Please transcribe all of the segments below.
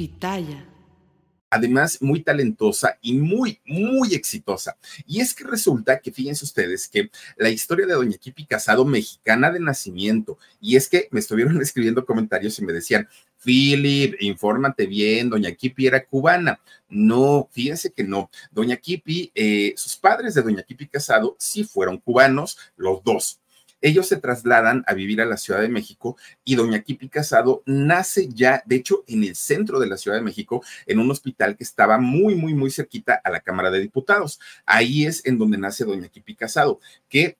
Pitaya además muy talentosa y muy, muy exitosa. Y es que resulta que, fíjense ustedes, que la historia de Doña Kipi Casado, mexicana de nacimiento, y es que me estuvieron escribiendo comentarios y me decían, Philip, infórmate bien, Doña Kipi era cubana. No, fíjense que no. Doña Kipi, eh, sus padres de Doña Kipi Casado sí fueron cubanos, los dos ellos se trasladan a vivir a la Ciudad de México y doña Kipi Casado nace ya, de hecho, en el centro de la Ciudad de México, en un hospital que estaba muy, muy, muy cerquita a la Cámara de Diputados. Ahí es en donde nace doña Kipi Casado, que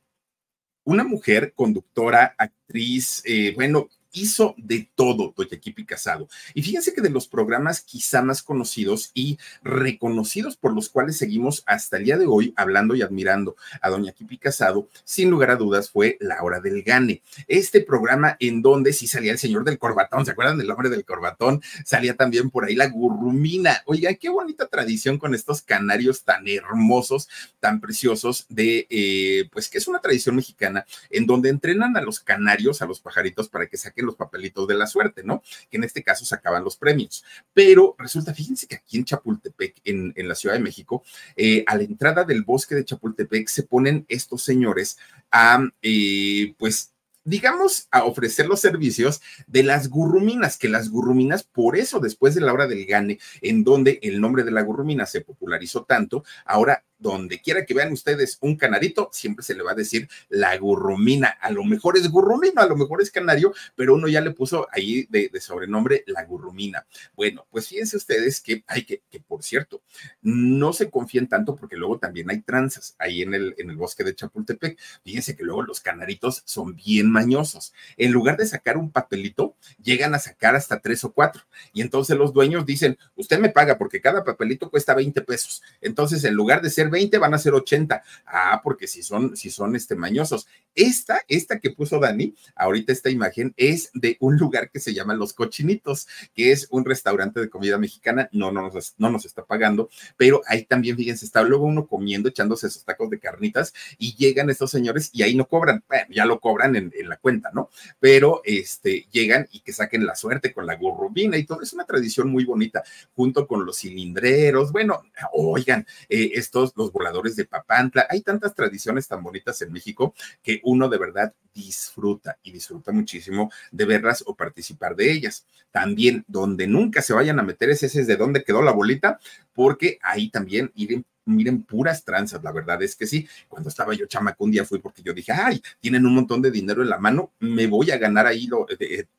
una mujer conductora, actriz, eh, bueno, hizo de todo Doña Kipi Casado. Y fíjense que de los programas quizá más conocidos y reconocidos por los cuales seguimos hasta el día de hoy hablando y admirando a Doña Kipi Casado, sin lugar a dudas fue La Hora del Gane. Este programa en donde sí salía el señor del corbatón, ¿se acuerdan del hombre del corbatón? Salía también por ahí la gurrumina. Oigan, qué bonita tradición con estos canarios tan hermosos, tan preciosos de, eh, pues que es una tradición mexicana en donde entrenan a los canarios, a los pajaritos para que saquen los papelitos de la suerte, ¿no? Que en este caso sacaban los premios. Pero resulta, fíjense que aquí en Chapultepec, en, la Ciudad de México, eh, a la entrada del bosque de Chapultepec se ponen estos señores a, eh, pues, digamos, a ofrecer los servicios de las gurruminas, que las gurruminas, por eso después de la hora del gane, en donde el nombre de la gurrumina se popularizó tanto, ahora donde quiera que vean ustedes un canarito, siempre se le va a decir la gurrumina. A lo mejor es gurrumina, a lo mejor es canario, pero uno ya le puso ahí de, sobrenombre la gurrumina. Bueno, pues fíjense ustedes que hay que, que por cierto, no se confíen tanto porque luego también hay tranzas ahí en el, en el bosque de Chapultepec. Fíjense que luego los canaritos son bien mañosos. En lugar de sacar un papelito, llegan a sacar hasta tres o cuatro. Y entonces los dueños dicen, usted me paga porque cada papelito cuesta 20 pesos. Entonces, en lugar de ser 20 van a ser 80. Ah, porque si son, si son este mañosos. Esta, esta que puso Dani, ahorita esta imagen es de un lugar que se llama Los Cochinitos, que es un restaurante de comida mexicana. No, no nos, no nos está pagando, pero ahí también, fíjense, está luego uno comiendo, echándose esos tacos de carnitas y llegan estos señores y ahí no cobran. Bueno, ya lo cobran en, la cuenta, ¿no? Pero este, llegan y que saquen la suerte con la gurrubina y todo. Es una tradición muy bonita, junto con los cilindreros. Bueno, oigan, eh, estos, los voladores de Papantla. Hay tantas tradiciones tan bonitas en México que uno de verdad disfruta y disfruta muchísimo de verlas o participar de ellas. También donde nunca se vayan a meter ese es de dónde quedó la bolita, porque ahí también ir miren, puras tranzas, la verdad es que sí. Cuando estaba yo chamaco un día fui porque yo dije, ay, tienen un montón de dinero en la mano, me voy a ganar ahí lo,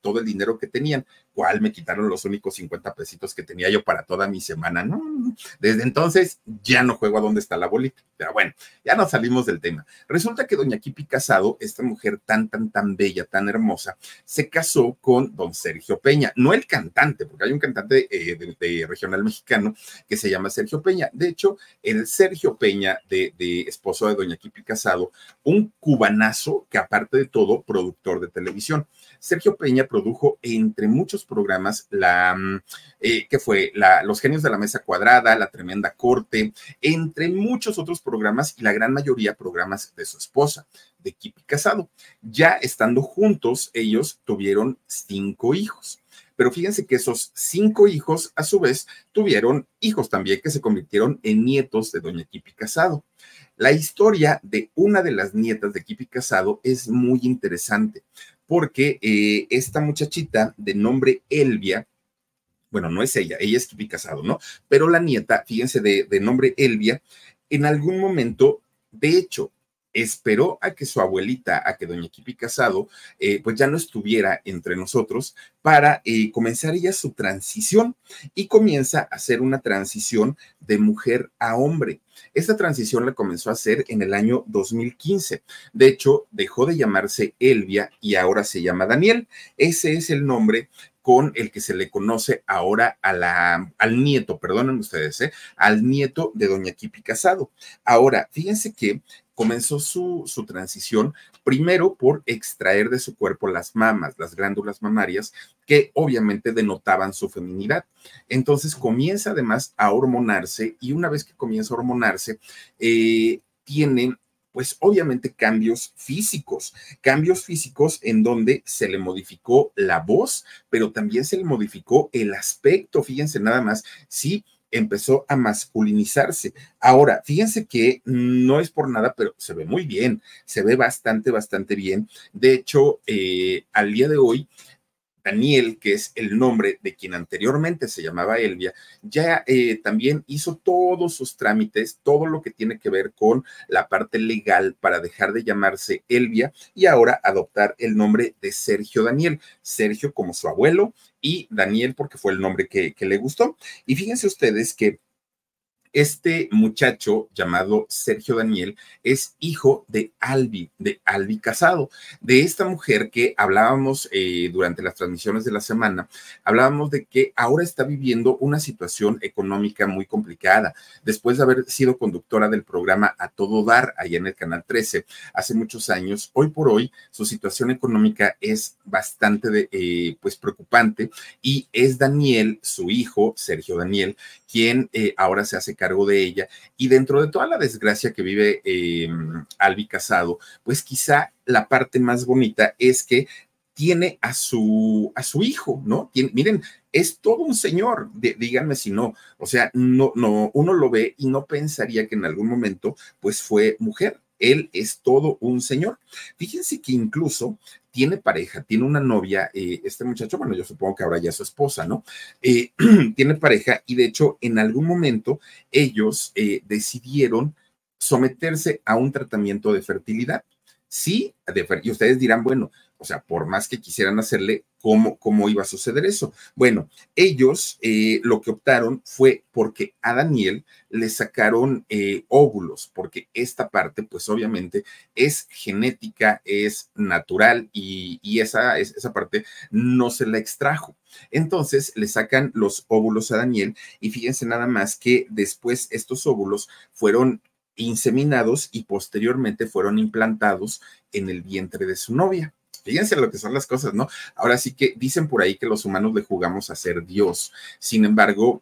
todo el dinero que tenían. ¿Cuál me quitaron los únicos 50 pesitos que tenía yo para toda mi semana? No, desde entonces ya no juego a dónde está la bolita. Pero bueno, ya nos salimos del tema. Resulta que doña Kipi Casado, esta mujer tan, tan, tan bella, tan hermosa, se casó con don Sergio Peña, no el cantante, porque hay un cantante eh, de, regional mexicano que se llama Sergio Peña. De hecho, el Sergio Peña, de, esposo de doña Kipi Casado, un cubanazo que aparte de todo, productor de televisión. Sergio Peña produjo entre muchos programas la mm, eh, que fue Los Genios de la Mesa Cuadrada, La Tremenda Corte, entre muchos otros programas y la gran mayoría programas de su esposa, de Kipi Casado. Ya estando juntos, ellos tuvieron cinco hijos. Pero fíjense que esos cinco hijos, a su vez, tuvieron hijos también que se convirtieron en nietos de doña Kipi Casado. La historia de una de las nietas de Kipi Casado es muy interesante porque eh, esta muchachita de nombre Elvia, bueno, no es ella, ella es Kipi Casado, ¿no? Pero la nieta, fíjense, de, nombre Elvia, en algún momento, de hecho, esperó a que su abuelita, a que doña Kipi Casado, eh, pues ya no estuviera entre nosotros para eh, comenzar ella su transición y comienza a hacer una transición de mujer a hombre. Esta transición la comenzó a hacer en el año 2015. De hecho, dejó de llamarse Elvia y ahora se llama Daniel. Ese es el nombre con el que se le conoce ahora a la, al nieto, perdonen ustedes, ¿eh? al nieto de doña Kipi Casado. Ahora, fíjense que comenzó su, su, transición primero por extraer de su cuerpo las mamas, las glándulas mamarias, que obviamente denotaban su feminidad. Entonces comienza además a hormonarse y una vez que comienza a hormonarse, eh, tiene pues obviamente cambios físicos, cambios físicos en donde se le modificó la voz, pero también se le modificó el aspecto, fíjense nada más, sí empezó a masculinizarse. Ahora, fíjense que no es por nada, pero se ve muy bien, se ve bastante, bastante bien. De hecho, eh, al día de hoy, Daniel, que es el nombre de quien anteriormente se llamaba Elvia, ya eh, también hizo todos sus trámites, todo lo que tiene que ver con la parte legal para dejar de llamarse Elvia y ahora adoptar el nombre de Sergio Daniel. Sergio como su abuelo y Daniel porque fue el nombre que, que le gustó. Y fíjense ustedes que este muchacho llamado Sergio Daniel es hijo de Albi, de Albi Casado, de esta mujer que hablábamos eh, durante las transmisiones de la semana, hablábamos de que ahora está viviendo una situación económica muy complicada. Después de haber sido conductora del programa A Todo Dar, allá en el Canal 13, hace muchos años, hoy por hoy su situación económica es bastante eh, pues preocupante y es Daniel, su hijo, Sergio Daniel, quien eh, ahora se hace cargo de ella. Y dentro de toda la desgracia que vive eh, Albi Casado, pues quizá la parte más bonita es que tiene a su, a su hijo, ¿no? miren, es todo un señor, díganme si no, o sea, no, no, uno lo ve y no pensaría que en algún momento, pues fue mujer. Él es todo un señor. Fíjense que incluso tiene pareja, tiene una novia, eh, este muchacho, bueno, yo supongo que ahora ya es su esposa, ¿no? Eh, tiene pareja y de hecho en algún momento ellos eh, decidieron someterse a un tratamiento de fertilidad. Sí, y ustedes dirán, bueno, o sea, por más que quisieran hacerle, ¿cómo, cómo iba a suceder eso? Bueno, ellos eh, lo que optaron fue porque a Daniel le sacaron eh, óvulos, porque esta parte, pues obviamente es genética, es natural y, esa, esa parte no se la extrajo. Entonces le sacan los óvulos a Daniel y fíjense nada más que después estos óvulos fueron inseminados y posteriormente fueron implantados en el vientre de su novia. Fíjense lo que son las cosas, ¿no? Ahora sí que dicen por ahí que los humanos le jugamos a ser Dios. Sin embargo,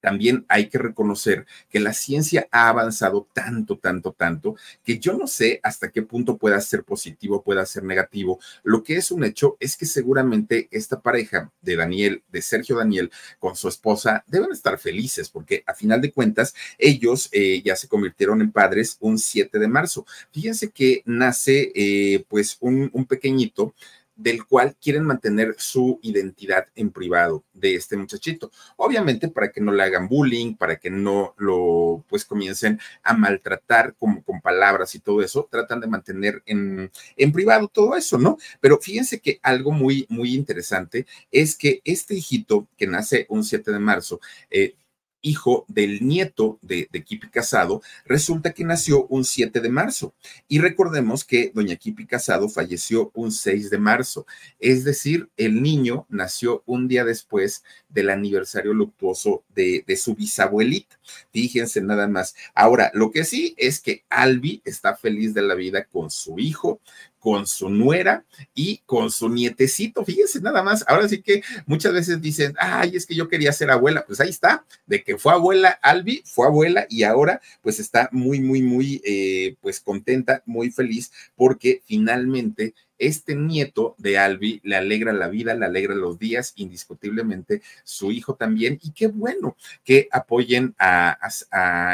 también hay que reconocer que la ciencia ha avanzado tanto, tanto, tanto, que yo no sé hasta qué punto pueda ser positivo, pueda ser negativo. Lo que es un hecho es que seguramente esta pareja de Daniel, de Sergio Daniel, con su esposa, deben estar felices porque a final de cuentas ellos eh, ya se convirtieron en padres un 7 de marzo. Fíjense que nace eh, pues un, un pequeñito del cual quieren mantener su identidad en privado de este muchachito. Obviamente para que no le hagan bullying, para que no lo pues comiencen a maltratar como con palabras y todo eso, tratan de mantener en, en privado todo eso, ¿no? Pero fíjense que algo muy, muy interesante es que este hijito que nace un 7 de marzo, eh, hijo del nieto de, de, Kipi Casado, resulta que nació un 7 de marzo. Y recordemos que doña Kipi Casado falleció un 6 de marzo. Es decir, el niño nació un día después del aniversario luctuoso de, de su bisabuelita. Fíjense nada más. Ahora, lo que sí es que Albi está feliz de la vida con su hijo, con su nuera y con su nietecito. Fíjense nada más. Ahora sí que muchas veces dicen, ay, es que yo quería ser abuela. Pues ahí está, de que fue abuela Albi, fue abuela y ahora pues está muy, muy, muy, eh, pues contenta, muy feliz porque finalmente este nieto de Albi le alegra la vida, le alegra los días, indiscutiblemente su hijo también. Y qué bueno que apoyen a,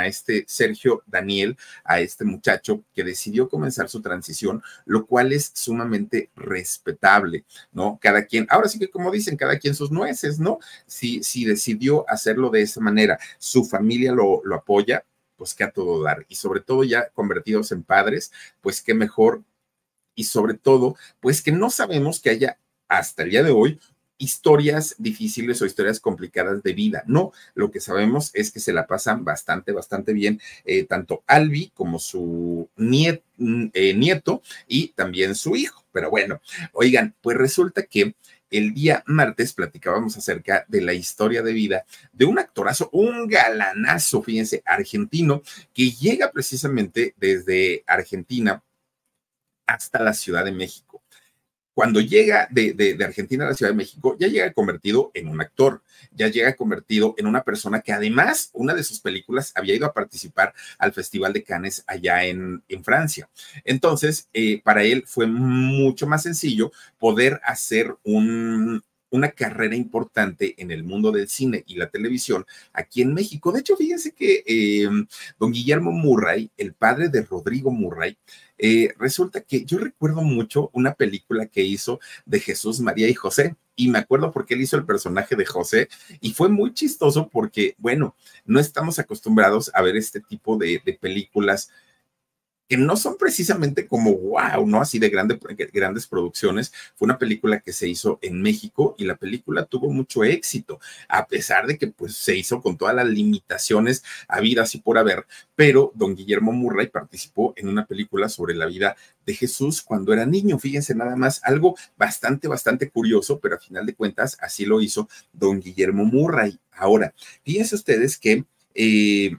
este Sergio Daniel, a este muchacho que decidió comenzar su transición, lo cual es sumamente respetable, ¿no? Cada quien, ahora sí que como dicen, cada quien sus nueces, ¿no? Si, si decidió hacerlo de esa manera, su familia lo, lo apoya, pues que a todo dar. Y sobre todo ya convertidos en padres, pues qué mejor y sobre todo, pues que no sabemos que haya hasta el día de hoy historias difíciles o historias complicadas de vida. No, lo que sabemos es que se la pasan bastante, bastante bien, eh, tanto Albi como su eh, nieto y también su hijo. Pero bueno, oigan, pues resulta que el día martes platicábamos acerca de la historia de vida de un actorazo, un galanazo, fíjense, argentino, que llega precisamente desde Argentina hasta la Ciudad de México. cuando llega de, Argentina a la Ciudad de México, ya llega convertido en un actor, ya llega convertido en una persona que además una de sus películas había ido a participar al Festival de Cannes allá en, Francia. Entonces, eh, para él fue mucho más sencillo poder hacer un, una carrera importante en el mundo del cine y la televisión aquí en México. De hecho, fíjense que eh, don Guillermo Murray, el padre de Rodrigo Murray, eh, resulta que yo recuerdo mucho una película que hizo de Jesús, María y José. Y me acuerdo porque él hizo el personaje de José y fue muy chistoso porque, bueno, no estamos acostumbrados a ver este tipo de, de películas que no son precisamente como wow, ¿no? Así de grandes producciones. Fue una película que se hizo en México y la película tuvo mucho éxito, a pesar de que pues se hizo con todas las limitaciones habidas y por haber, pero don Guillermo Murray participó en una película sobre la vida de Jesús cuando era niño. Fíjense nada más, algo bastante, bastante curioso, pero a final de cuentas así lo hizo don Guillermo Murray. Ahora, fíjense ustedes que eh,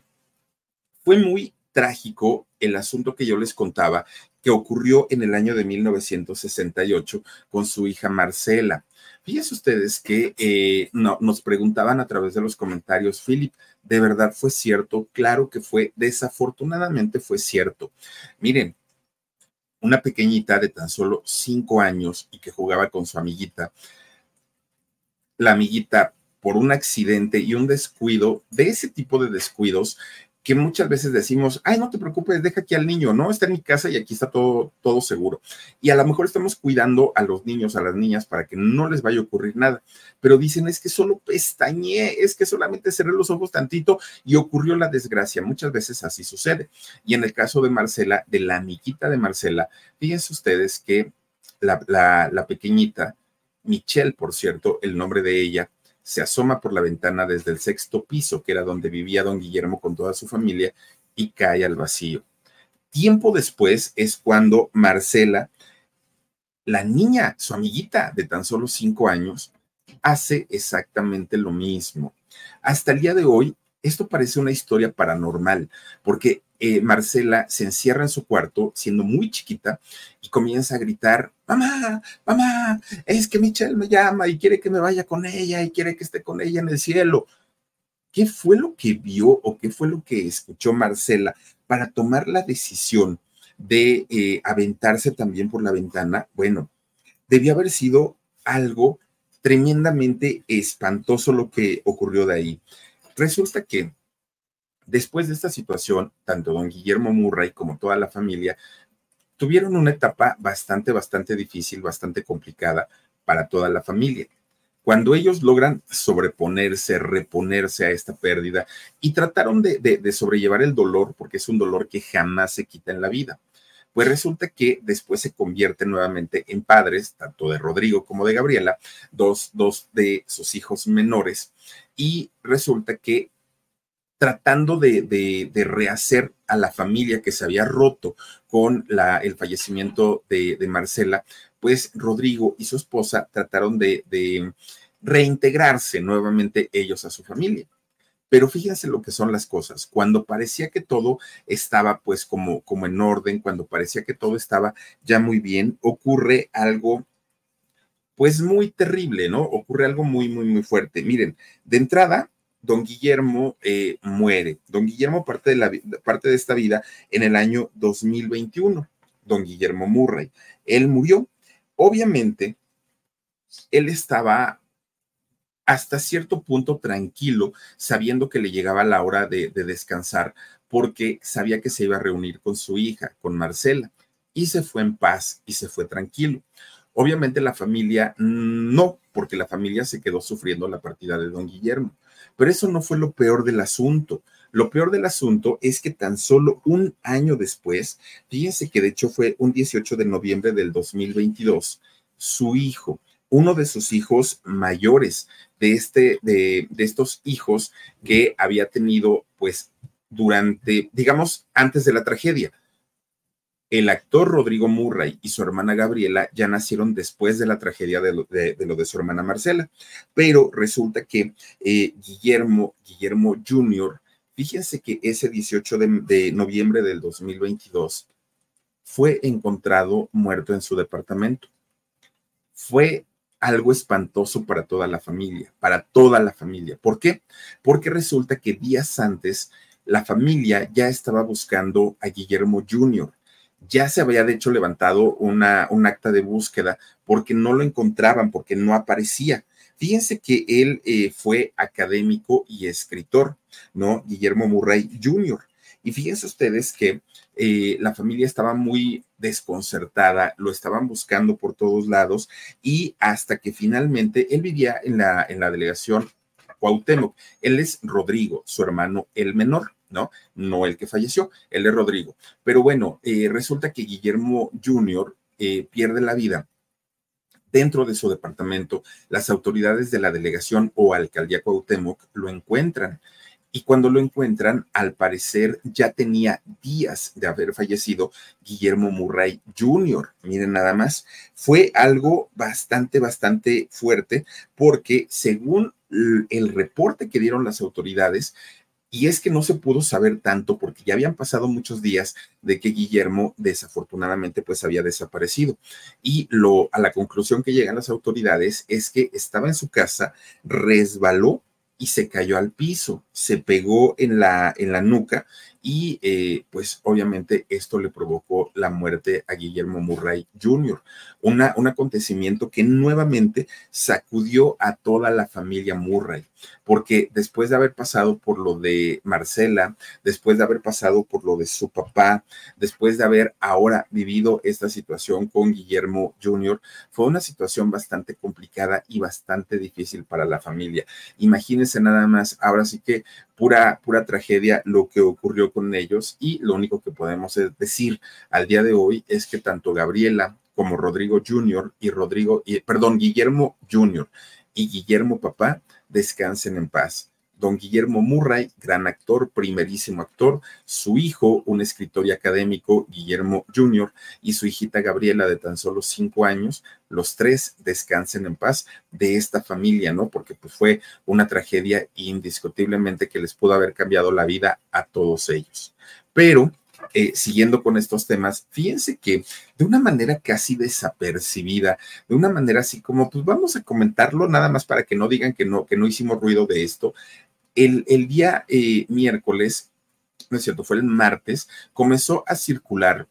fue muy trágico el asunto que yo les contaba que ocurrió en el año de 1968 con su hija Marcela. Fíjense ustedes que eh, no, nos preguntaban a través de los comentarios, Philip, ¿de verdad fue cierto? Claro que fue, desafortunadamente fue cierto. Miren, una pequeñita de tan solo cinco años y que jugaba con su amiguita, la amiguita por un accidente y un descuido, de ese tipo de descuidos, que muchas veces decimos, ay, no te preocupes, deja aquí al niño, ¿no? Está en mi casa y aquí está todo, todo seguro. Y a lo mejor estamos cuidando a los niños, a las niñas, para que no les vaya a ocurrir nada. Pero dicen, es que solo pestañé, es que solamente cerré los ojos tantito y ocurrió la desgracia. Muchas veces así sucede. Y en el caso de Marcela, de la amiguita de Marcela, fíjense ustedes que la, la, la pequeñita, Michelle, por cierto, el nombre de ella, se asoma por la ventana desde el sexto piso, que era donde vivía don Guillermo con toda su familia, y cae al vacío. Tiempo después es cuando Marcela, la niña, su amiguita de tan solo cinco años, hace exactamente lo mismo. Hasta el día de hoy, esto parece una historia paranormal, porque eh, Marcela se encierra en su cuarto, siendo muy chiquita, y comienza a gritar, mamá, mamá, es que Michelle me llama y quiere que me vaya con ella y quiere que esté con ella en el cielo. ¿Qué fue lo que vio o qué fue lo que escuchó Marcela para tomar la decisión de eh, aventarse también por la ventana? Bueno, debió haber sido algo tremendamente espantoso lo que ocurrió de ahí. Resulta que Después de esta situación, tanto don Guillermo Murray como toda la familia tuvieron una etapa bastante, bastante difícil, bastante complicada para toda la familia. Cuando ellos logran sobreponerse, reponerse a esta pérdida y trataron de, sobrellevar el dolor, porque es un dolor que jamás se quita en la vida, pues resulta que después se convierten nuevamente en padres, tanto de Rodrigo como de Gabriela, dos, dos de sus hijos menores, y resulta que tratando de, rehacer a la familia que se había roto con el fallecimiento de, Marcela, pues Rodrigo y su esposa trataron de, de reintegrarse nuevamente ellos a su familia. Pero fíjense lo que son las cosas. Cuando parecía que todo estaba pues como, como en orden, cuando parecía que todo estaba ya muy bien, ocurre algo pues muy terrible, ¿no? Ocurre algo muy, muy, muy fuerte. Miren, de entrada, don Guillermo eh, muere. Don Guillermo parte de, la, parte de esta vida en el año 2021, don Guillermo Murray. Él murió. Obviamente, él estaba hasta cierto punto tranquilo, sabiendo que le llegaba la hora de, de descansar, porque sabía que se iba a reunir con su hija, con Marcela, y se fue en paz y se fue tranquilo. Obviamente la familia no, porque la familia se quedó sufriendo la partida de don Guillermo. Pero eso no fue lo peor del asunto. Lo peor del asunto es que tan solo un año después, fíjense que de hecho fue un 18 de noviembre del 2022, su hijo, uno de sus hijos mayores, de, este, de, de estos hijos que había tenido pues durante, digamos, antes de la tragedia, el actor Rodrigo Murray y su hermana Gabriela ya nacieron después de la tragedia de lo de, su hermana Marcela, pero resulta que eh, Guillermo, Guillermo Jr., fíjense que ese 18 de, de noviembre del 2022 fue encontrado muerto en su departamento. fue algo espantoso para toda la familia, para toda la familia. ¿Por qué? Porque resulta que días antes la familia ya estaba buscando a Guillermo Jr. Ya se había de hecho levantado una, un acta de búsqueda porque no lo encontraban, porque no aparecía. Fíjense que él eh, fue académico y escritor, ¿no? Guillermo Murray Jr. Y fíjense ustedes que eh, la familia estaba muy desconcertada, lo estaban buscando por todos lados y hasta que finalmente él vivía en la, en la delegación Cuauhtémoc. Él es Rodrigo, su hermano el menor. ¿No? No el que falleció, él es Rodrigo. Pero bueno, eh, resulta que Guillermo Jr. Eh, pierde la vida dentro de su departamento. Las autoridades de la delegación o alcaldía Cuauhtémoc lo encuentran y cuando lo encuentran, al parecer ya tenía días de haber fallecido Guillermo Murray Jr. Miren nada más, fue algo bastante, bastante fuerte porque según el reporte que dieron las autoridades, y es que no se pudo saber tanto porque ya habían pasado muchos días de que Guillermo desafortunadamente pues había desaparecido. Y lo a la conclusión que llegan las autoridades es que estaba en su casa, resbaló y se cayó al piso, se pegó en la, en la nuca y eh, pues obviamente esto le provocó la muerte a Guillermo Murray Jr., un acontecimiento que nuevamente sacudió a toda la familia Murray, porque después de haber pasado por lo de Marcela, después de haber pasado por lo de su papá, después de haber ahora vivido esta situación con Guillermo Jr., fue una situación bastante complicada y bastante difícil para la familia. Imagínense nada más, ahora sí que pura, pura tragedia lo que ocurrió con ellos y lo único que podemos decir al día de hoy es que tanto Gabriela como Rodrigo Jr. y Rodrigo, y, perdón, Guillermo Jr. y Guillermo Papá descansen en paz don Guillermo Murray, gran actor, primerísimo actor, su hijo, un escritor y académico, Guillermo Jr., y su hijita Gabriela, de tan solo cinco años, los tres descansen en paz de esta familia, ¿no? Porque pues fue una tragedia indiscutiblemente que les pudo haber cambiado la vida a todos ellos. Pero eh, siguiendo con estos temas, fíjense que de una manera casi desapercibida, de una manera así como, pues vamos a comentarlo nada más para que no digan que no, que no hicimos ruido de esto, el, día eh, miércoles, no es cierto, fue el martes, comenzó a circular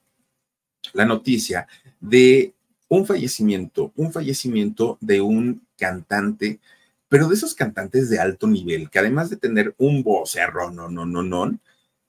la noticia de un fallecimiento, un fallecimiento de un cantante, pero de esos cantantes de alto nivel, que además de tener un vocerro, no, no, no, no,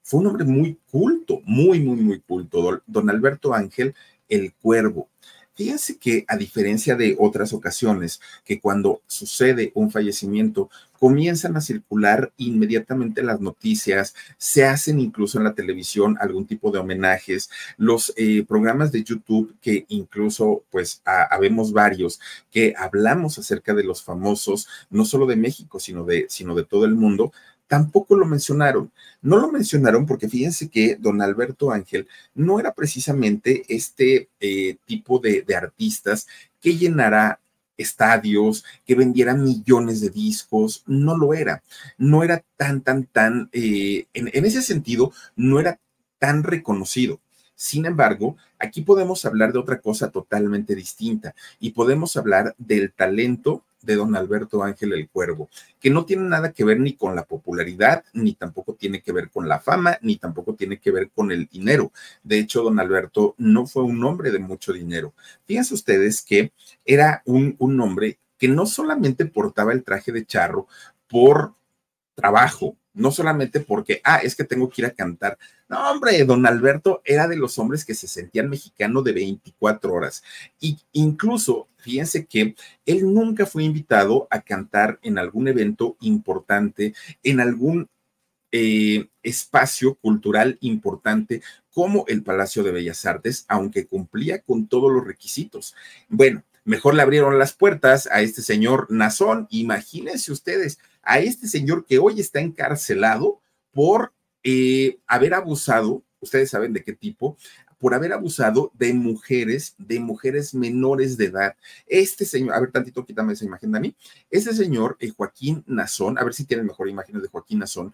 fue un hombre muy culto, muy, muy, muy culto, don Alberto Ángel, el cuervo. Fíjense que a diferencia de otras ocasiones, que cuando sucede un fallecimiento, comienzan a circular inmediatamente las noticias, se hacen incluso en la televisión algún tipo de homenajes, los eh, programas de YouTube, que incluso pues habemos varios, que hablamos acerca de los famosos, no solo de México, sino de, sino de todo el mundo, tampoco lo mencionaron. No lo mencionaron porque fíjense que don Alberto Ángel no era precisamente este eh, tipo de, artistas que llenara estadios, que vendiera millones de discos, no lo era. No era tan, tan, tan, eh, en ese sentido, no era tan reconocido. Sin embargo, aquí podemos hablar de otra cosa totalmente distinta y podemos hablar del talento de don Alberto Ángel el Cuervo, que no tiene nada que ver ni con la popularidad, ni tampoco tiene que ver con la fama, ni tampoco tiene que ver con el dinero. De hecho, don Alberto no fue un hombre de mucho dinero. Fíjense ustedes que era un, un hombre que no solamente portaba el traje de charro por trabajo, no solamente porque, ah, es que tengo que ir a cantar. No, hombre, don Alberto era de los hombres que se sentían mexicano de 24 horas. Y incluso, fíjense que él nunca fue invitado a cantar en algún evento importante, en algún eh, espacio cultural importante como el Palacio de Bellas Artes, aunque cumplía con todos los requisitos. Bueno, mejor le abrieron las puertas a este señor Nazón. Imagínense ustedes, a este señor que hoy está encarcelado por eh, haber abusado, ustedes saben de qué tipo, por haber abusado de mujeres, de mujeres menores de edad. Este señor, a ver, tantito, quítame esa imagen mí. Este señor, eh, Joaquín Nazón, a ver si tienen mejor imagen de Joaquín Nazón,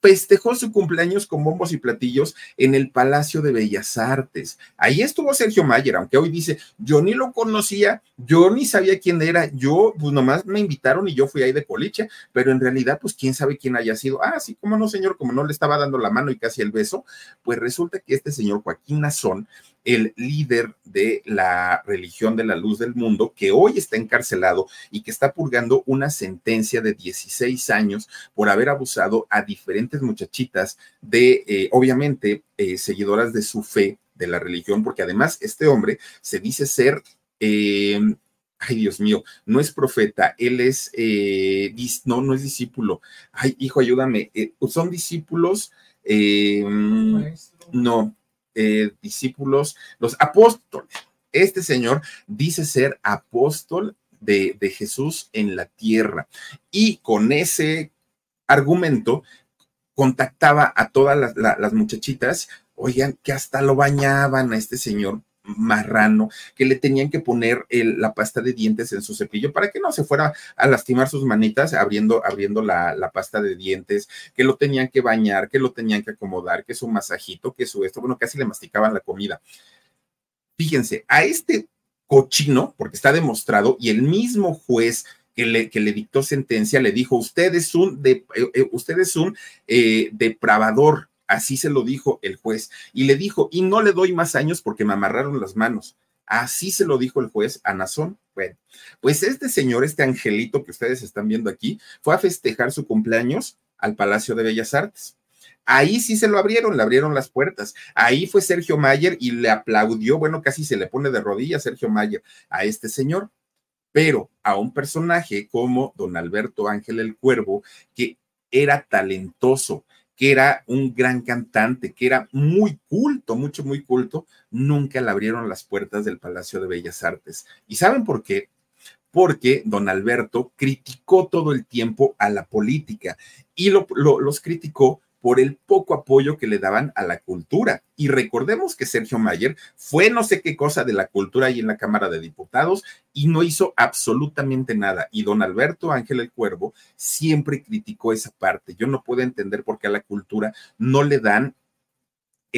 festejó su cumpleaños con bombos y platillos en el Palacio de Bellas Artes. Ahí estuvo Sergio Mayer, aunque hoy dice, yo ni lo conocía, yo ni sabía quién era, yo pues nomás me invitaron y yo fui ahí de coliche, pero en realidad pues quién sabe quién haya sido. Ah, sí, como no, señor, como no le estaba dando la mano y casi el beso, pues resulta que este señor Joaquín Nazón el líder de la religión de la luz del mundo, que hoy está encarcelado y que está purgando una sentencia de 16 años por haber abusado a diferentes muchachitas de, eh, obviamente, eh, seguidoras de su fe, de la religión, porque además este hombre se dice ser... Eh, ay Dios mío, no es profeta, él es, no, no es discípulo. Ay, hijo, ayúdame, son discípulos, no, eh, discípulos, los apóstoles. Este señor dice ser apóstol de, de Jesús en la tierra. Y con ese argumento contactaba a todas las, las muchachitas, oigan, que hasta lo bañaban a este señor marrano, que le tenían que poner la pasta de dientes en su cepillo para que no se fuera a lastimar sus manitas abriendo, abriendo la, la, pasta de dientes, que lo tenían que bañar, que lo tenían que acomodar, que su masajito, que su esto, bueno, casi le masticaban la comida. Fíjense, a este cochino, porque está demostrado, y el mismo juez que le, que le, dictó sentencia le dijo, usted es un, de, eh, eh, usted es un eh, depravador, Así se lo dijo el juez. Y le dijo, y no le doy más años porque me amarraron las manos. Así se lo dijo el juez a Nazón. Bueno, pues este señor, este angelito que ustedes están viendo aquí, fue a festejar su cumpleaños al Palacio de Bellas Artes. Ahí sí se lo abrieron, le abrieron las puertas. Ahí fue Sergio Mayer y le aplaudió, bueno, casi se le pone de rodillas Sergio Mayer a este señor. Pero a un personaje como don Alberto Ángel el Cuervo, que era talentoso, que era un gran cantante, que era muy culto, mucho, muy culto, nunca le abrieron las puertas del Palacio de Bellas Artes. ¿Y saben por qué? Porque don Alberto criticó todo el tiempo a la política y los criticó por el poco apoyo que le daban a la cultura. Y recordemos que Sergio Mayer fue no sé qué cosa de la cultura ahí en la Cámara de Diputados y no hizo absolutamente nada. Y don Alberto Ángel el Cuervo siempre criticó esa parte. Yo no puedo entender por qué a la cultura no le dan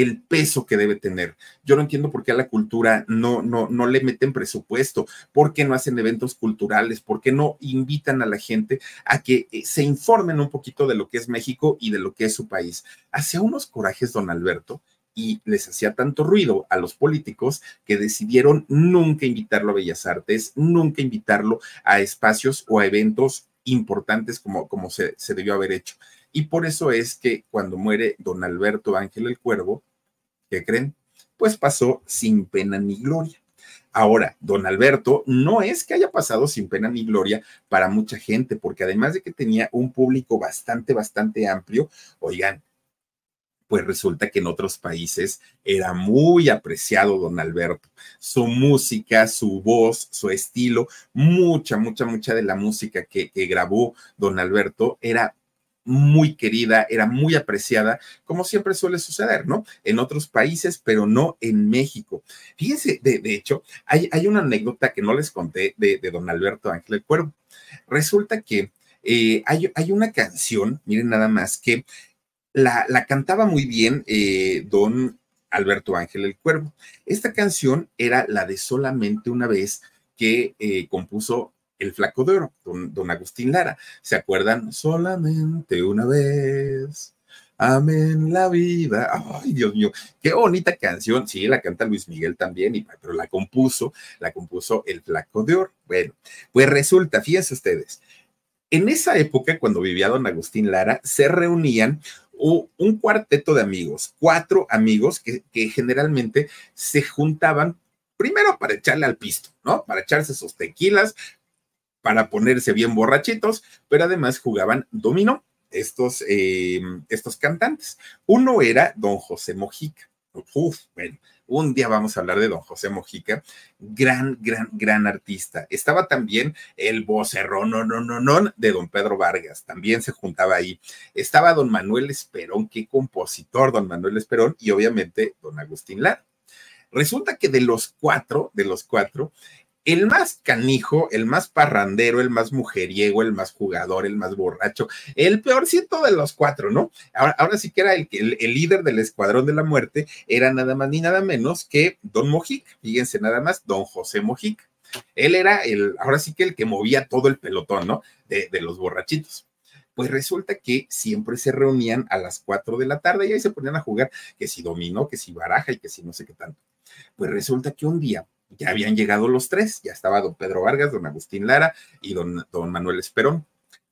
el peso que debe tener. Yo no entiendo por qué a la cultura no, no, no le meten presupuesto, por qué no hacen eventos culturales, por qué no invitan a la gente a que eh, se informen un poquito de lo que es México y de lo que es su país. Hacía unos corajes, don Alberto, y les hacía tanto ruido a los políticos que decidieron nunca invitarlo a Bellas Artes, nunca invitarlo a espacios o a eventos importantes como, como se, se debió haber hecho. Y por eso es que cuando muere don Alberto Ángel el Cuervo, ¿qué creen? Pues pasó sin pena ni gloria. Ahora, don Alberto no es que haya pasado sin pena ni gloria para mucha gente, porque además de que tenía un público bastante, bastante amplio, oigan, pues resulta que en otros países era muy apreciado don Alberto. Su música, su voz, su estilo, mucha, mucha, mucha de la música que, que grabó don Alberto era muy querida, era muy apreciada, como siempre suele suceder, ¿no? En otros países, pero no en México. Fíjense, de, hecho, hay, hay, una anécdota que no les conté de, don Alberto Ángel el Cuervo. Resulta que eh, hay, hay, una canción, miren nada más, que la, la cantaba muy bien eh, don Alberto Ángel el Cuervo. Esta canción era la de solamente una vez que eh, compuso el Flaco de Oro, don, Agustín Lara. ¿Se acuerdan? Solamente una vez. Amén la vida. Ay, Dios mío, qué bonita canción. Sí, la canta Luis Miguel también, y, pero la compuso, la compuso el Flaco de Oro. Bueno, pues resulta, fíjense ustedes, en esa época, cuando vivía don Agustín Lara, se reunían un cuarteto de amigos, cuatro amigos que, que generalmente se juntaban primero para echarle al pisto, ¿no? Para echarse sus tequilas, para ponerse bien borrachitos, pero además jugaban dominó estos, eh, estos cantantes. Uno era don José Mojica. Uf, bueno, un día vamos a hablar de don José Mojica, gran, gran, gran artista. Estaba también el vocerrón, no, no, no, no, de don Pedro Vargas, también se juntaba ahí. Estaba don Manuel Esperón, qué compositor, don Manuel Esperón, y obviamente don Agustín Lara. Resulta que de los cuatro, de los cuatro, el más canijo, el más parrandero, el más mujeriego, el más jugador, el más borracho, el peorcito de los cuatro, ¿no? Ahora, sí que era el, el, el, líder del escuadrón de la muerte, era nada más ni nada menos que Don Mojica, fíjense nada más, Don José Mojica. Él era el, ahora sí que el que movía todo el pelotón, ¿no? De, de los borrachitos pues resulta que siempre se reunían a las cuatro de la tarde y ahí se ponían a jugar que si dominó, que si baraja y que si no sé qué tanto. Pues resulta que un día ya habían llegado los tres, ya estaba don Pedro Vargas, don Agustín Lara y don, don Manuel Esperón,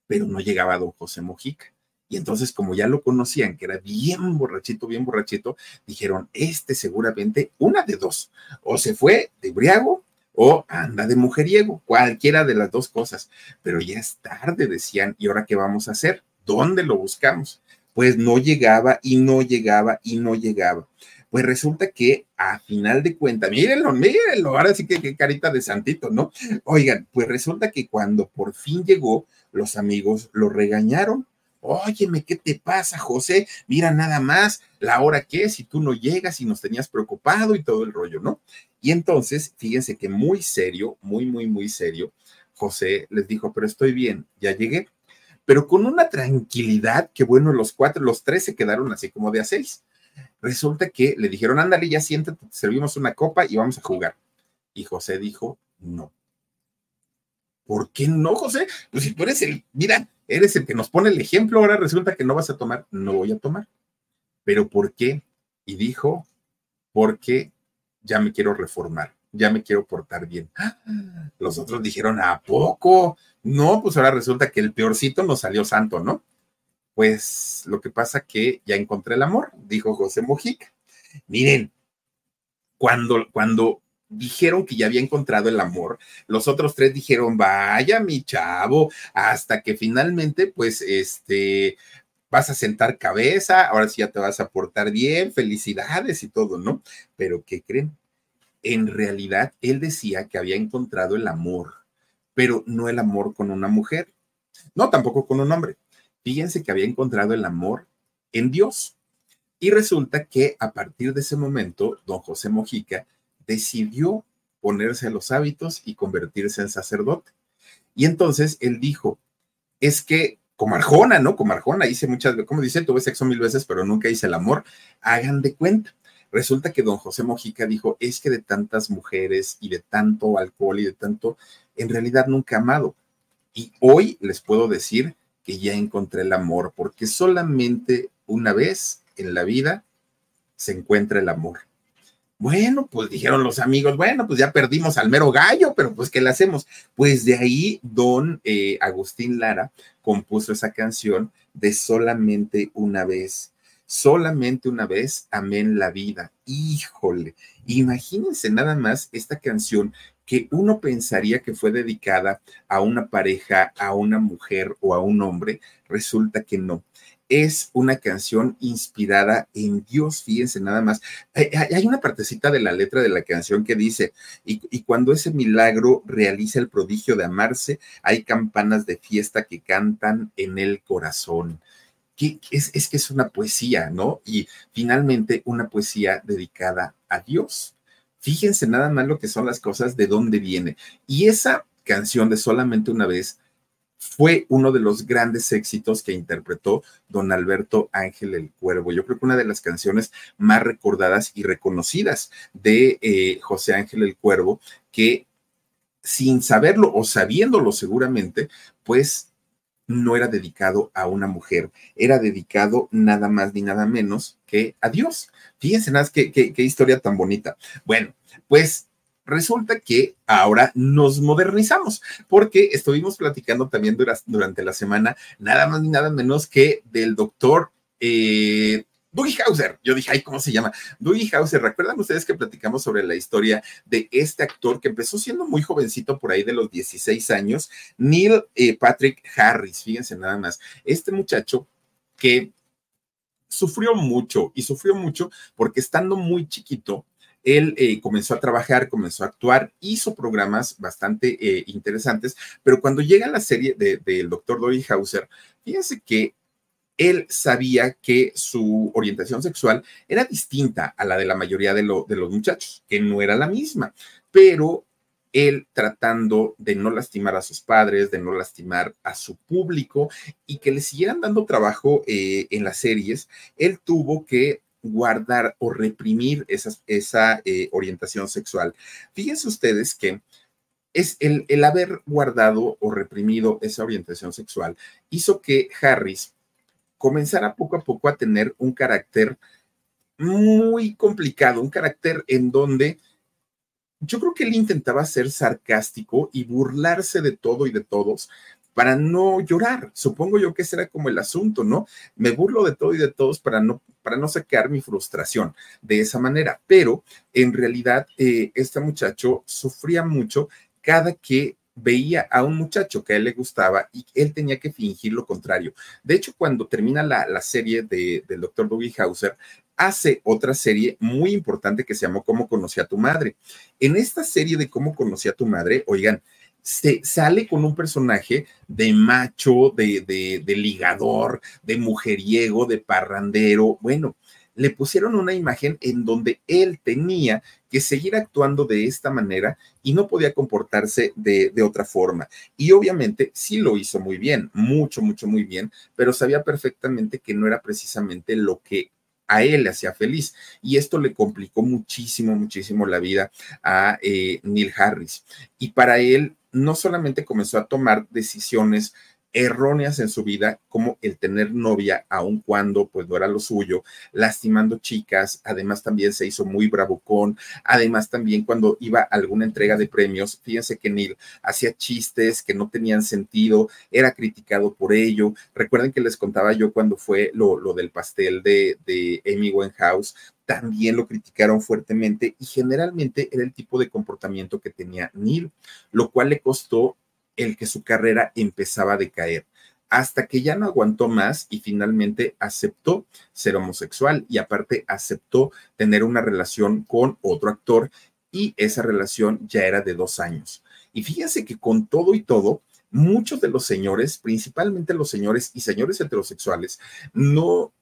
pero no llegaba don José Mojica. Y entonces, como ya lo conocían, que era bien borrachito, bien borrachito, dijeron, este seguramente una de dos, o se fue de briago o anda de mujeriego, cualquiera de las dos cosas. Pero ya es tarde, decían, ¿y ahora qué vamos a hacer? ¿Dónde lo buscamos? Pues no llegaba y no llegaba y no llegaba. Pues resulta que a final de cuentas, mírenlo, mírenlo, ahora sí que qué carita de santito, ¿no? Oigan, pues resulta que cuando por fin llegó, los amigos lo regañaron. Óyeme, ¿qué te pasa, José? Mira nada más, la hora que es, si tú no llegas y nos tenías preocupado y todo el rollo, ¿no? Y entonces, fíjense que muy serio, muy, muy, muy serio, José les dijo, pero estoy bien, ya llegué. Pero con una tranquilidad que, bueno, los cuatro, los tres se quedaron así como de a seis. Resulta que le dijeron, ándale, ya siéntate, te servimos una copa y vamos a jugar. Y José dijo, no. ¿Por qué no, José? Pues si tú eres el, mira, eres el que nos pone el ejemplo, ahora resulta que no vas a tomar, no voy a tomar. ¿Pero por qué? Y dijo, porque ya me quiero reformar, ya me quiero portar bien. Los otros dijeron, ¿a poco? No, pues ahora resulta que el peorcito nos salió santo, ¿no? Pues lo que pasa que ya encontré el amor, dijo José Mojica. Miren, cuando, cuando dijeron que ya había encontrado el amor, los otros tres dijeron, vaya mi chavo, hasta que finalmente, pues, este, vas a sentar cabeza, ahora sí ya te vas a portar bien, felicidades y todo, ¿no? Pero ¿qué creen? En realidad, él decía que había encontrado el amor, pero no el amor con una mujer, no tampoco con un hombre, Fíjense que había encontrado el amor en Dios. Y resulta que a partir de ese momento, don José Mojica decidió ponerse a los hábitos y convertirse en sacerdote. Y entonces él dijo, es que como Arjona, ¿no? Como Arjona, hice muchas veces, como dice, tuve sexo mil veces, pero nunca hice el amor. Hagan de cuenta. Resulta que don José Mojica dijo, es que de tantas mujeres y de tanto alcohol y de tanto, en realidad nunca amado. Y hoy les puedo decir que ya encontré el amor, porque solamente una vez en la vida se encuentra el amor. Bueno, pues dijeron los amigos, bueno, pues ya perdimos al mero gallo, pero pues ¿qué le hacemos? Pues de ahí don eh, Agustín Lara compuso esa canción de solamente una vez. Solamente una vez amén la vida. Híjole, imagínense nada más esta canción que uno pensaría que fue dedicada a una pareja, a una mujer o a un hombre, resulta que no. Es una canción inspirada en Dios, fíjense nada más. Hay una partecita de la letra de la canción que dice, y, cuando ese milagro realiza el prodigio de amarse, hay campanas de fiesta que cantan en el corazón. Que es, es que es una poesía, ¿no? Y finalmente una poesía dedicada a Dios. Fíjense nada más lo que son las cosas, de dónde viene. Y esa canción de solamente una vez fue uno de los grandes éxitos que interpretó don Alberto Ángel el Cuervo. Yo creo que una de las canciones más recordadas y reconocidas de eh, José Ángel el Cuervo, que sin saberlo o sabiéndolo seguramente, pues no era dedicado a una mujer, era dedicado nada más ni nada menos que a Dios. Fíjense nada, qué, qué, historia tan bonita. Bueno, pues resulta que ahora nos modernizamos, porque estuvimos platicando también durante la semana, nada más ni nada menos que del doctor eh, Dougie Hauser. Yo dije, ay, ¿cómo se llama? Dougie Hauser. ¿Recuerdan ustedes que platicamos sobre la historia de este actor que empezó siendo muy jovencito, por ahí de los 16 años, Neil eh, Patrick Harris? Fíjense nada más. Este muchacho que sufrió mucho y sufrió mucho porque estando muy chiquito, él eh, comenzó a trabajar, comenzó a actuar, hizo programas bastante eh, interesantes, pero cuando llega la serie del de, doctor Dougie Hauser, fíjense que él sabía que su orientación sexual era distinta a la de la mayoría de, de los muchachos, que no era la misma, pero él tratando de no lastimar a sus padres, de no lastimar a su público y que le siguieran dando trabajo eh, en las series, él tuvo que guardar o reprimir esa eh, orientación sexual. Fíjense ustedes que es el, el haber guardado o reprimido esa orientación sexual hizo que Harris comenzara poco a poco a tener un carácter muy complicado, un carácter en donde yo creo que él intentaba ser sarcástico y burlarse de todo y de todos para no llorar. Supongo yo que ese era como el asunto, ¿no? Me burlo de todo y de todos para no, para no sacar mi frustración de esa manera. Pero en realidad, eh, este muchacho sufría mucho cada que veía a un muchacho que a él le gustaba y él tenía que fingir lo contrario. De hecho, cuando termina la, la serie de, del doctor Dougie Hauser, hace otra serie muy importante que se llamó Cómo conocí a tu madre. En esta serie de Cómo conocí a tu madre, oigan, se sale con un personaje de macho, de, de, de ligador, de mujeriego, de parrandero. Bueno, le pusieron una imagen en donde él tenía que seguir actuando de esta manera y no podía comportarse de, de, otra forma. Y obviamente sí lo hizo muy bien, mucho, mucho, muy bien, pero sabía perfectamente que no era precisamente lo que a él le hacía feliz. Y esto le complicó muchísimo, muchísimo la vida a eh, Neil Harris. Y para él no solamente comenzó a tomar decisiones erróneas en su vida, como el tener novia, aun cuando pues no era lo suyo, lastimando chicas, además también se hizo muy bravucón, además también cuando iba a alguna entrega de premios, fíjense que Neil hacía chistes que no tenían sentido, era criticado por ello, recuerden que les contaba yo cuando fue lo, lo del pastel de, de Amy Winehouse, también lo criticaron fuertemente y generalmente era el tipo de comportamiento que tenía Neil, lo cual le costó el que su carrera empezaba a decaer, hasta que ya no aguantó más y finalmente aceptó ser homosexual y aparte aceptó tener una relación con otro actor y esa relación ya era de dos años. Y fíjense que con todo y todo, muchos de los señores, principalmente los señores y señores heterosexuales, no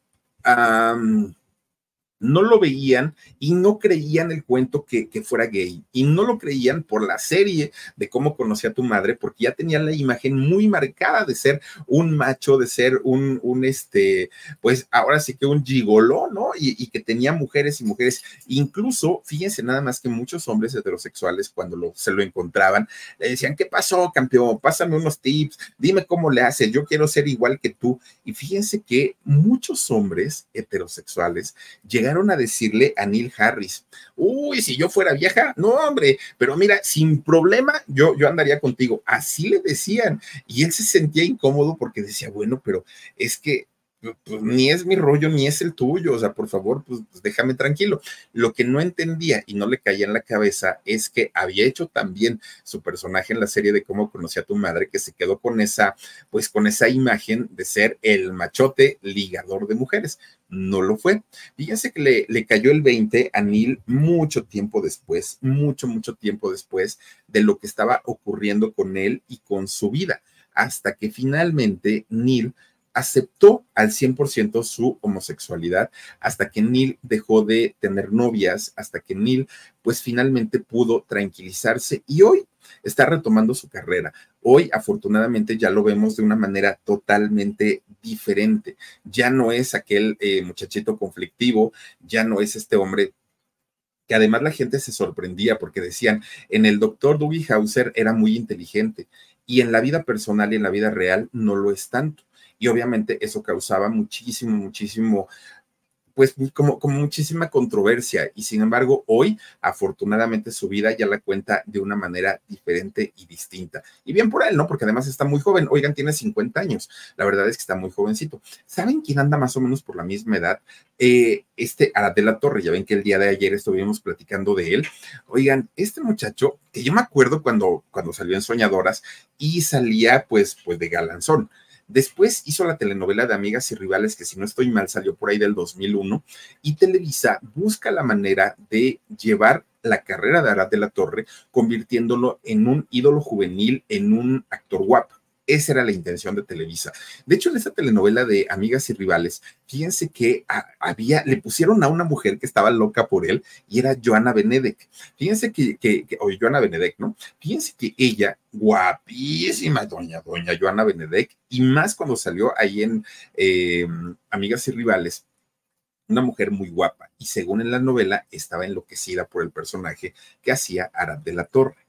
no lo veían y no creían el cuento que, que, fuera gay. Y no lo creían por la serie de cómo conocía a tu madre, porque ya tenían la imagen muy marcada de ser un macho, de ser un, un este, pues ahora sí que un gigoló, ¿no? Y, que tenía mujeres y mujeres. Incluso, fíjense nada más que muchos hombres heterosexuales, cuando se lo encontraban, le decían, ¿qué pasó, campeón? Pásame unos tips, dime cómo le haces, yo quiero ser igual que tú. Y fíjense que muchos hombres heterosexuales llegaron a decirle a Neil Harris, uy, si yo fuera vieja, no, hombre, pero mira, sin problema, yo, yo andaría contigo. Así le decían. Y él se sentía incómodo porque decía, bueno, pero es que pues, ni es mi rollo, ni es el tuyo, o sea, por favor, pues, pues, déjame tranquilo. Lo que no entendía y no le caía en la cabeza es que había hecho también su personaje en la serie de cómo conocí a tu madre, que se quedó con esa, pues con esa imagen de ser el machote ligador de mujeres. No lo fue. Fíjense que le, le cayó el 20 a Neil mucho tiempo después, mucho, mucho tiempo después de lo que estaba ocurriendo con él y con su vida, hasta que finalmente Neil aceptó al 100% su homosexualidad hasta que Neil dejó de tener novias, hasta que Neil pues finalmente pudo tranquilizarse y hoy está retomando su carrera. Hoy afortunadamente ya lo vemos de una manera totalmente diferente. Ya no es aquel eh, muchachito conflictivo, ya no es este hombre que además la gente se sorprendía porque decían, en el doctor Dougie Hauser era muy inteligente y en la vida personal y en la vida real no lo es tanto y obviamente eso causaba muchísimo, muchísimo pues como, como muchísima controversia y sin embargo hoy afortunadamente su vida ya la cuenta de una manera diferente y distinta. Y bien por él, ¿no? Porque además está muy joven, oigan, tiene 50 años, la verdad es que está muy jovencito. ¿Saben quién anda más o menos por la misma edad? Eh, este la Torre, ya ven que el día de ayer estuvimos platicando de él. Oigan, este muchacho, que yo me acuerdo cuando, cuando salió en Soñadoras y salía pues, pues de galanzón. Después hizo la telenovela de Amigas y Rivales, que si no estoy mal salió por ahí del 2001, y Televisa busca la manera de llevar la carrera de Arad de la Torre, convirtiéndolo en un ídolo juvenil, en un actor guapo Esa era la intención de Televisa. De hecho, en esa telenovela de Amigas y Rivales, fíjense que había, le pusieron a una mujer que estaba loca por él y era Joana Benedek. Fíjense que, que, oye, Joana Benedek, ¿no? Fíjense que ella, guapísima, doña, doña Joana Benedek, y más cuando salió ahí en eh, Amigas y Rivales, una mujer muy guapa y según en la novela estaba enloquecida por el personaje que hacía Arad de la Torre.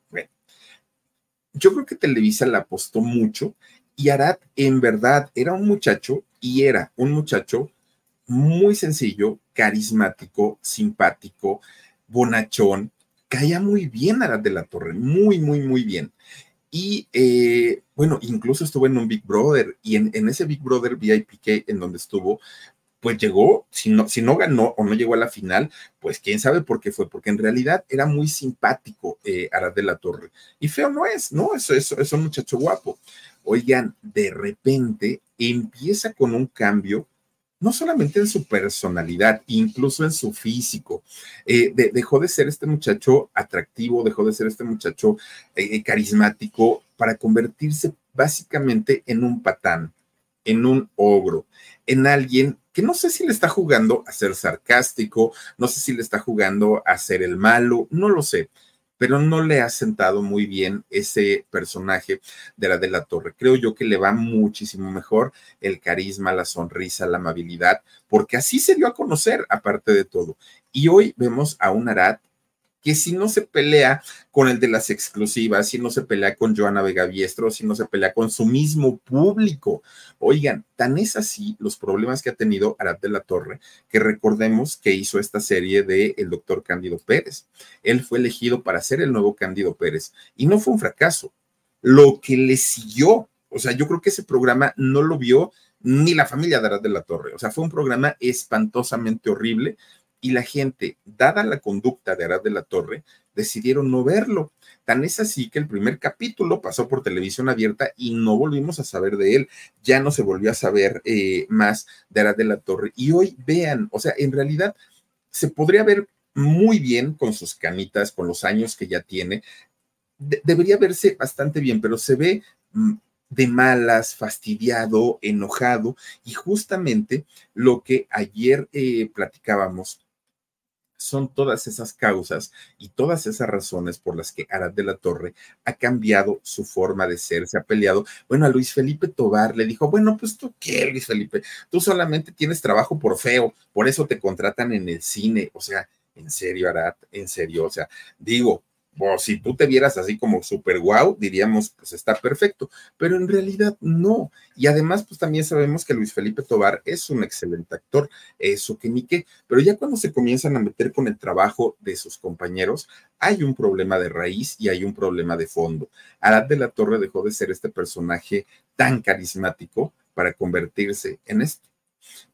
Yo creo que Televisa la apostó mucho y Arad en verdad era un muchacho y era un muchacho muy sencillo, carismático, simpático, bonachón, caía muy bien Arad de la Torre, muy, muy, muy bien. Y eh, bueno, incluso estuvo en un Big Brother y en, en, ese Big Brother VIP en donde estuvo, pues llegó, si no, si no ganó o no llegó a la final, pues quién sabe por qué fue, porque en realidad era muy simpático eh, Arad de la Torre. Y feo no es, ¿no? Eso, eso es un muchacho guapo. Oigan, de repente empieza con un cambio no solamente en su personalidad, incluso en su físico. Eh, dejó de ser este muchacho atractivo, dejó de ser este muchacho eh, carismático para convertirse básicamente en un patán, en un ogro, en alguien que no sé si le está jugando a ser sarcástico, no sé si le está jugando a ser el malo, no lo sé, pero no le ha sentado muy bien ese personaje de la de la torre. Creo yo que le va muchísimo mejor el carisma, la sonrisa, la amabilidad, porque así se dio a conocer, aparte de todo. Y hoy vemos a un Arad que si no se pelea con el de las exclusivas, si no se pelea con Joana Vega Biestro, si no se pelea con su mismo público. Oigan, tan es así los problemas que ha tenido Arad de la Torre, que recordemos que hizo esta serie de El doctor Cándido Pérez. Él fue elegido para ser el nuevo Cándido Pérez y no fue un fracaso. Lo que le siguió, o sea, yo creo que ese programa no lo vio ni la familia de Arad de la Torre. O sea, fue un programa espantosamente horrible y la gente, dada la conducta de Arad de la Torre, decidieron no verlo. Tan es así que el primer capítulo pasó por televisión abierta y no volvimos a saber de él. Ya no se volvió a saber eh, más de Arad de la Torre. Y hoy vean, o sea, en realidad se podría ver muy bien con sus canitas, con los años que ya tiene. debería verse bastante bien, pero se ve mm, de malas, fastidiado, enojado, y justamente lo que ayer eh, platicábamos son todas esas causas y todas esas razones por las que Arad de la Torre ha cambiado su forma de ser, se ha peleado. Bueno, a Luis Felipe Tobar le dijo, bueno, pues tú qué, Luis Felipe, tú solamente tienes trabajo por feo, por eso te contratan en el cine. O sea, en serio, Arad, en serio, o sea, digo, o si tú te vieras así como súper guau, diríamos, pues está perfecto, pero en realidad no. Y además, pues también sabemos que Luis Felipe Tobar es un excelente actor, eso que ni qué, pero ya cuando se comienzan a meter con el trabajo de sus compañeros, hay un problema de raíz y hay un problema de fondo. Arad de la Torre dejó de ser este personaje tan carismático para convertirse en esto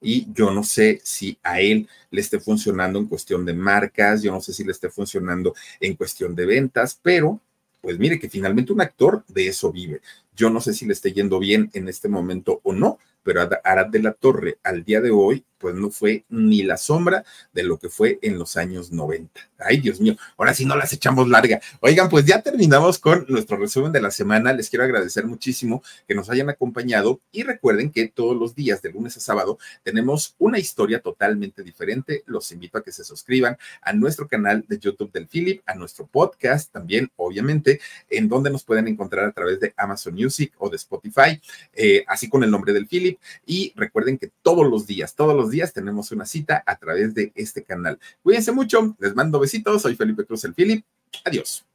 y yo no sé si a él le esté funcionando en cuestión de marcas, yo no sé si le esté funcionando en cuestión de ventas, pero pues mire que finalmente un actor de eso vive. Yo no sé si le esté yendo bien en este momento o no, pero Arad de la Torre al día de hoy, pues no fue ni la sombra de lo que fue en los años 90. Ay, Dios mío, ahora sí no las echamos larga. Oigan, pues ya terminamos con nuestro resumen de la semana. Les quiero agradecer muchísimo que nos hayan acompañado y recuerden que todos los días, de lunes a sábado, tenemos una historia totalmente diferente. Los invito a que se suscriban a nuestro canal de YouTube del Philip, a nuestro podcast también, obviamente, en donde nos pueden encontrar a través de Amazon Music o de Spotify, eh, así con el nombre del Philip y recuerden que todos los días, todos días tenemos una cita a través de este canal. Cuídense mucho, les mando besitos, soy Felipe Cruz el Philip. Adiós.